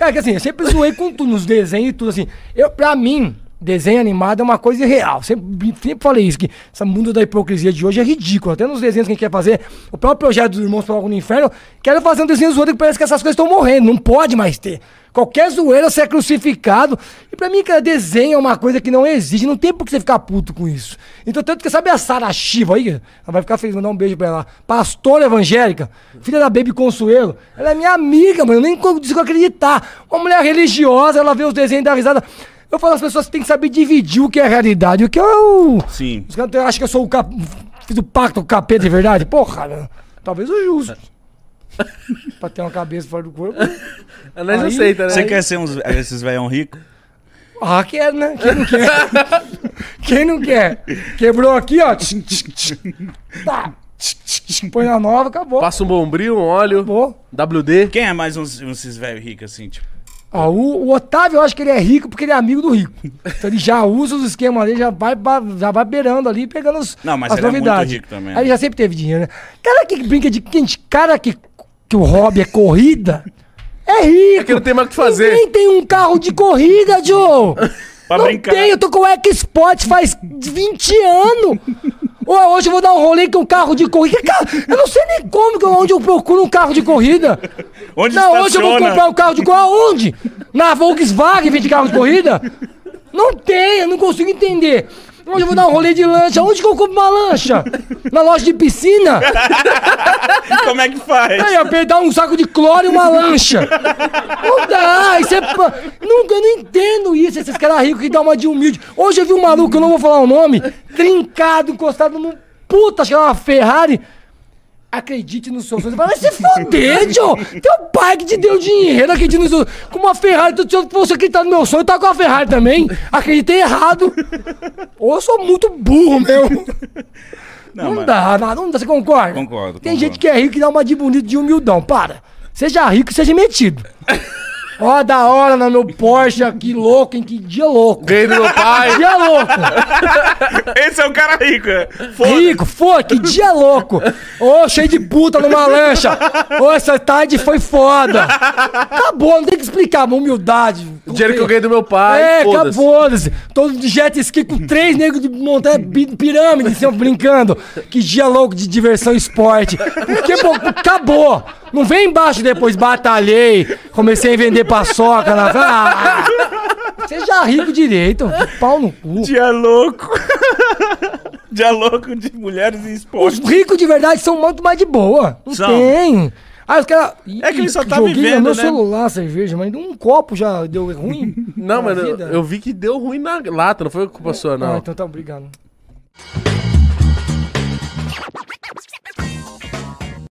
Cara, que assim, eu sempre zoei com tudo, nos desenhos e tudo assim. Eu, pra mim, desenho animado é uma coisa irreal. Sempre, sempre falei isso, que esse mundo da hipocrisia de hoje é ridículo. Até nos desenhos que a gente quer fazer, o próprio projeto dos Irmãos para no Inferno, quero fazer um desenho zoeiro que parece que essas coisas estão morrendo. Não pode mais ter. Qualquer zoeira você é crucificado. E pra mim, cara, desenho é uma coisa que não existe. Não tem por que você ficar puto com isso. Então, tanto que sabe a Sara Shiva aí? Ela vai ficar feliz, mandar um beijo pra ela. Pastora evangélica, filha da Baby Consuelo. Ela é minha amiga, mano. Eu nem consigo acreditar. Uma mulher religiosa, ela vê os desenhos da risada. Eu falo às pessoas que tem que saber dividir o que é realidade e o que é o. Sim. Os caras acham que eu sou o cap... Fiz o pacto com o capeta de verdade? Porra, né? talvez o justo. pra ter uma cabeça fora do corpo. Nós Aí- aceita, né? Você quer ser uns, esses velhão ricos? Ah, quer, né? Quem não quer? Quem não quer? Quebrou aqui, ó. Tá. Põe na nova, acabou. Passa um bombril, um óleo, Acabou. WD. Quem é mais uns, uns esses velhos ricos assim, tipo? Ó, o, o Otávio, eu acho que ele é rico porque ele é amigo do rico. Então ele já usa os esquemas dele, já vai, já vai beirando ali, pegando os, Não, mas as ele é muito novidades. rico também, Aí ele já sempre teve dinheiro, né? Cara que brinca de quente, cara que, que o hobby é corrida, é rico. É que não tem mais o que fazer. Ninguém tem um carro de corrida, Joe. Pra não brincar. tem, eu tô com o X-Sport faz 20 anos. Ô, hoje eu vou dar um rolê com um carro de corrida. Cara, eu não sei nem como, onde eu procuro um carro de corrida. Onde Não, hoje eu vou estaciona? comprar um carro de corrida. Aonde? Na Volkswagen vende carro de corrida? Não tem, eu não consigo entender. Hoje eu vou dar um rolê de lancha. Onde que eu compro uma lancha? Na loja de piscina? Como é que faz? Aí, eu pegar um saco de cloro e uma lancha. Não dá, isso é. Nunca, eu não entendo isso, esses caras ricos que dão uma de humilde. Hoje eu vi um maluco, eu não vou falar o nome, trincado, encostado num puta, acho que era uma Ferrari. Acredite nos seus sonhos. Vai se foder, Joe! Teu pai que te deu dinheiro, acredite nos seus Com uma Ferrari, tu- se eu fosse acreditar no meu sonho, eu tava com a Ferrari também. Acreditei errado. Ou eu sou muito burro, meu. Não, mas- dá, não, não dá, você concorda? Concordo, Tem concordo. gente que é rico que dá uma de bonito de humildão. Para. Seja rico e seja metido. Ó, da hora no meu Porsche aqui, louco, em que dia louco. Ganhei do meu pai. Dia louco. Esse é o cara rico, é. Foda. Rico, foi, que dia louco. Ô, cheio de puta numa lancha. Ô, essa tarde foi foda. Acabou, não tem que explicar, uma humildade. Dinheiro que eu ganhei do meu pai. É, acabou-se. Todo de jet ski com três negros de montanha pi- pirâmide, assim, brincando. Que dia louco de diversão e esporte. Porque, pô, acabou. Não vem embaixo depois, batalhei, comecei a vender paçoca na. Ah, seja rico direito, pau no cu. Dia louco. Dia louco de mulheres Os esporte. ricos de verdade são muito mais de boa. Não São. tem. Aí os caras. É que ele só tá joguei vivendo, no meu né? celular, cerveja, mas um copo já deu ruim. Não, mano, vida. eu vi que deu ruim na lata, não foi culpa sua, Ah, não. então tá, obrigado.